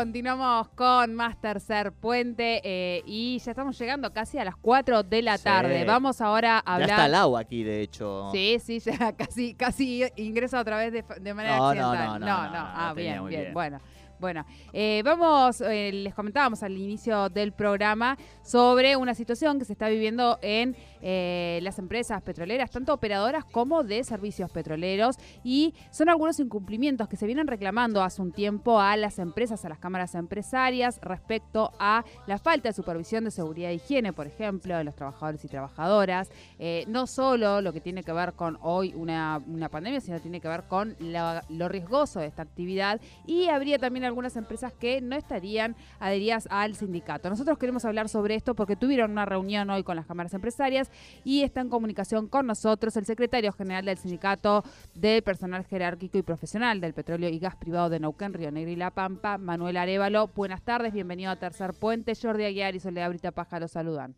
continuamos con más tercer puente eh, y ya estamos llegando casi a las 4 de la Sí. tarde. Vamos ahora a Ya hablar. está el agua aquí, de hecho. Sí, sí, ya casi, casi ingresa otra vez de, de manera No, no, accidental. no, no, no, Ah, no, bien, bien. Bueno. Bueno, eh, vamos, eh, les comentábamos al inicio del programa sobre una situación que se está viviendo en eh, las empresas petroleras, tanto operadoras como de servicios petroleros, y son algunos incumplimientos que se vienen reclamando hace un tiempo a las empresas, a las cámaras empresarias, respecto a la falta de supervisión de seguridad e higiene, por ejemplo, de los trabajadores y trabajadoras, eh, no solo lo que tiene que ver con hoy una, una pandemia, sino tiene que ver con la- lo riesgoso de esta actividad. Y habría también algunas empresas que no estarían adheridas al sindicato. Nosotros queremos hablar sobre esto porque tuvieron una reunión hoy con las cámaras empresarias y está en comunicación con nosotros el secretario general del sindicato de personal jerárquico y profesional del petróleo y gas privado de Neuquén, Río Negro y La Pampa, Manuel Arevalo. Buenas tardes, bienvenido a Tercer Puente. Jordi Aguiar y Soledad Brita Paja los saludan.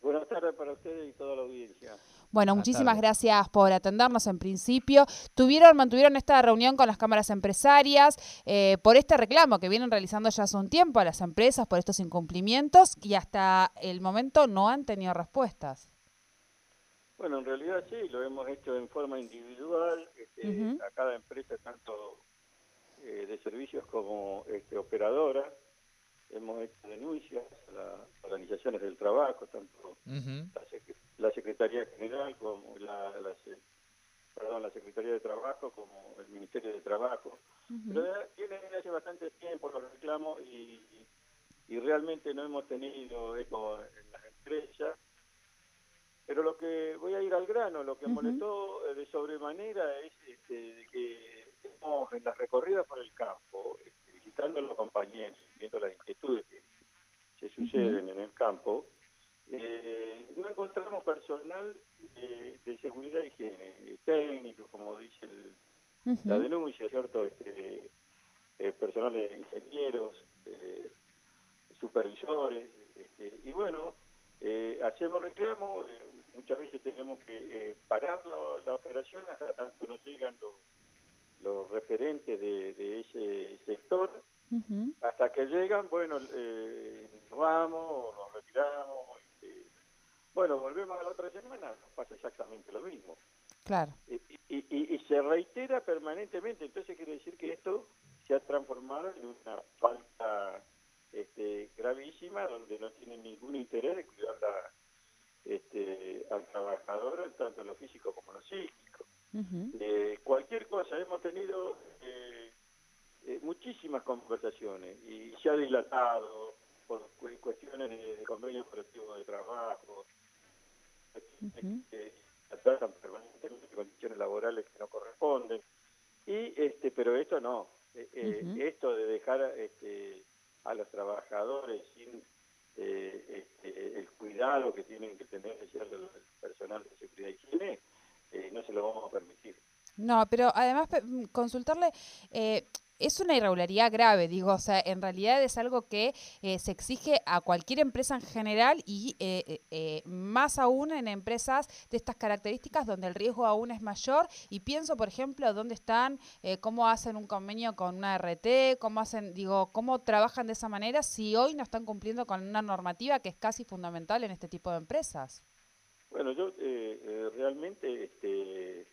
Buenas tardes para ustedes y toda la audiencia. Bueno, Buenas muchísimas gracias por atendernos en principio. Tuvieron, mantuvieron esta reunión con las cámaras empresarias eh, por este reclamo que vienen realizando ya hace un tiempo a las empresas por estos incumplimientos y hasta el momento no han tenido respuestas. Bueno, en realidad sí, lo hemos hecho en forma individual este, a cada empresa, tanto eh, de servicios como este, operadoras. Hemos hecho denuncias a las organizaciones del trabajo, tanto Ujú. la, Sec- la Secretaría General como la, la perdón, la Secretaría de Trabajo como el Ministerio de Trabajo. Pero ya tiene hace bastante tiempo los reclamos y, y realmente no hemos tenido eco en las empresas. Pero lo que voy a ir al grano, lo que molestó eh, de sobremanera es este, de que estamos en las recorridas por el campo, este, visitando a los compañeros, viendo las inquietudes que se suceden en el campo, eh, encontramos personal de seguridad y higiene, técnico, como dice el, la denuncia, ¿cierto? Este, eh, personal de ingenieros, eh, supervisores, este, y bueno, eh, hacemos reclamos, eh, muchas veces tenemos que eh, parar la, la operación hasta tanto no llegan los, los referentes de, de ese sector, hasta que llegan, bueno, eh, nos vamos, nos retiramos, bueno, volvemos a la otra semana, nos pasa exactamente lo mismo Claro. y, y- y- y se reitera permanentemente. Entonces quiere decir que esto se ha transformado en una falta este, gravísima donde no tiene ningún interés de cuidar la- este, al trabajador, tanto lo físico como lo psíquico. Eh, cualquier cosa, hemos tenido eh, eh, muchísimas conversaciones y se ha dilatado por cu- cuestiones de, de convenio colectivo de trabajo, Ujú. que tratan permanentemente condiciones laborales que no corresponden. Y este, pero esto no, Eh, eh, Ujú. esto de dejar este, a los trabajadores sin eh, este, el cuidado que tienen que tener el personal de seguridad y higiene, eh, no se lo vamos a permitir. No, pero además mm, consultarle, eh, es una irregularidad grave, digo, o sea, en realidad es algo que eh, se exige a cualquier empresa en general y eh, eh, eh, más aún en empresas de estas características donde el riesgo aún es mayor. Y pienso, por ejemplo, dónde están, eh, cómo hacen un convenio con una RT, cómo hacen, digo, cómo trabajan de esa manera si hoy no están cumpliendo con una normativa que es casi fundamental en este tipo de empresas. Bueno, yo realmente este,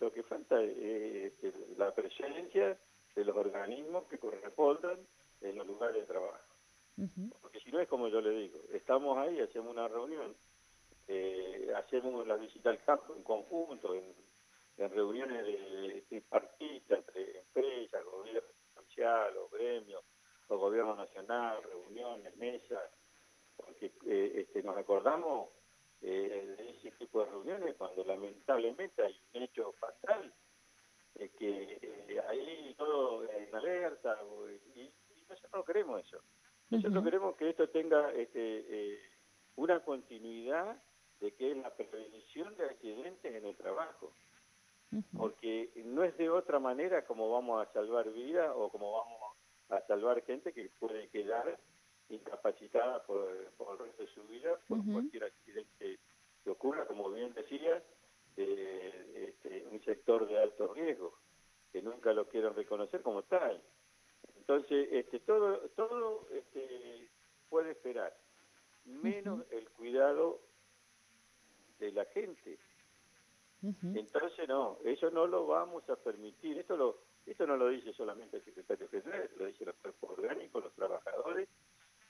lo que falta es este, la presencia de los organismos que correspondan en los lugares de trabajo. Porque si no es como yo le digo, estamos ahí, hacemos una reunión, eh, hacemos la visita al campo en conjunto, en, en reuniones de tripartita entre empresas, gobierno provincial, o gremios, o gobierno nacional, reuniones, mesas, porque eh, este, nos acordamos eh, de ese tipo de reuniones cuando lamentablemente hay un hecho fatal eh, que eh, ahí todo en alerta y, y nosotros no queremos eso. Nosotros queremos que esto tenga este, eh, una continuidad de que es la prevención de accidentes en el trabajo, porque no es de otra manera como vamos a salvar vidas o como vamos a salvar gente que puede quedar incapacitada por, por el resto de su vida por cualquier accidente que ocurra, como bien decía, eh, este, un sector de alto riesgo, que nunca lo quieren reconocer como tal. Entonces, este, todo, todo este, puede esperar, menos el cuidado de la gente. Entonces, no, eso no lo vamos a permitir. Esto lo esto no lo dice solamente el secretario general, lo dice los cuerpos orgánicos, los trabajadores,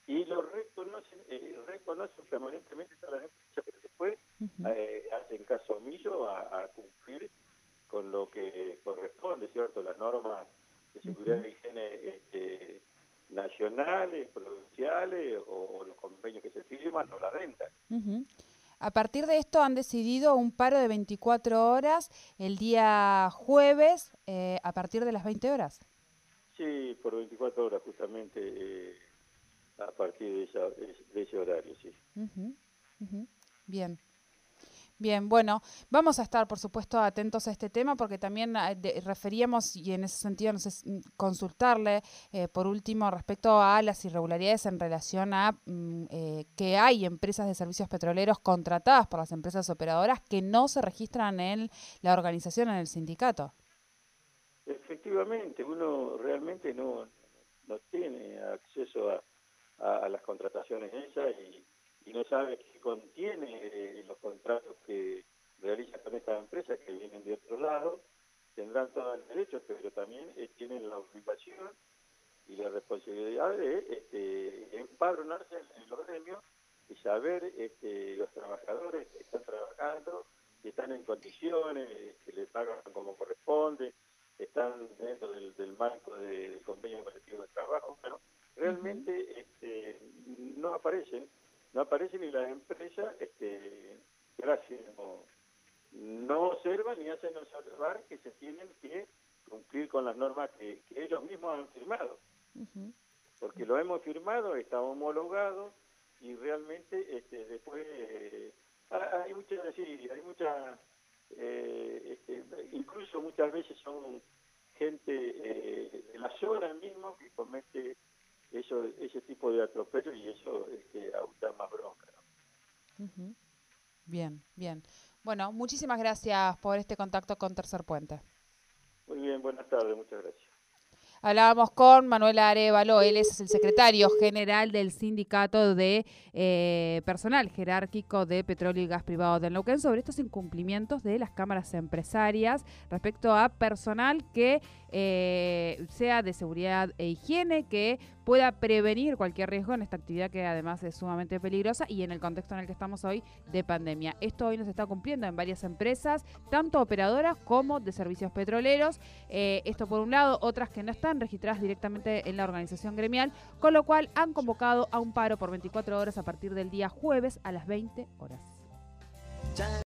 y lo reconocen, eh, reconocen permanentemente todas las empresas, pero después eh, hacen caso omiso a, cumplir con lo que corresponde, ¿cierto? Las normas de seguridad y higiene este, nacionales, provinciales o, los convenios que se firman o la renta. A partir de esto han decidido un paro de 24 horas el día jueves eh, a partir de las 20 horas. Sí, por 24 horas justamente eh, a partir de, ese horario, sí. Bien. Bien, bueno, vamos a estar, por supuesto, atentos a este tema porque también ah, referíamos, y en ese sentido, no sé, mm, consultarle, eh, por último, respecto a las irregularidades en relación a mm, eh, que hay empresas de servicios petroleros contratadas por las empresas operadoras que no se registran en la organización, en el sindicato. Efectivamente, uno realmente no, no tiene acceso a, las contrataciones esas y y no sabe qué contiene eh, los contratos que realiza con estas empresas que vienen de otro lado, tendrán todo el derecho, pero también eh, tienen la obligación y la responsabilidad de este, empadronarse en los gremios y saber este, los trabajadores que están trabajando, que están en condiciones, que le pagan como corresponde, están dentro del, marco del convenio colectivo de trabajo, pero realmente este, no aparecen ni las empresas, este, gracias, no, observan ni hacen observar que se tienen que cumplir con las normas que, ellos mismos han firmado. Porque lo hemos firmado, está homologado y realmente este, después eh, hay muchas, sí, hay muchas, eh, este, incluso muchas veces son gente eh, de la zona mismo que comete eso, ese tipo de atropello y eso este, da más bronca. Bien, bien. Bueno, muchísimas gracias por este contacto con Tercer Puente. Muy bien, buenas tardes, muchas gracias. Hablábamos con Manuel Arevalo, él es el secretario general del Sindicato de eh, Personal Jerárquico de Petróleo y Gas Privado de Neuquén sobre estos incumplimientos de las cámaras empresarias respecto a personal que eh, sea de seguridad e higiene, que pueda prevenir cualquier riesgo en esta actividad que además es sumamente peligrosa y en el contexto en el que estamos hoy de pandemia. Esto hoy nos está cumpliendo en varias empresas, tanto operadoras como de servicios petroleros. Eh, esto por un lado, otras que no están registradas directamente en la organización gremial, con lo cual han convocado a un paro por 24 horas a partir del día jueves a las 20 horas.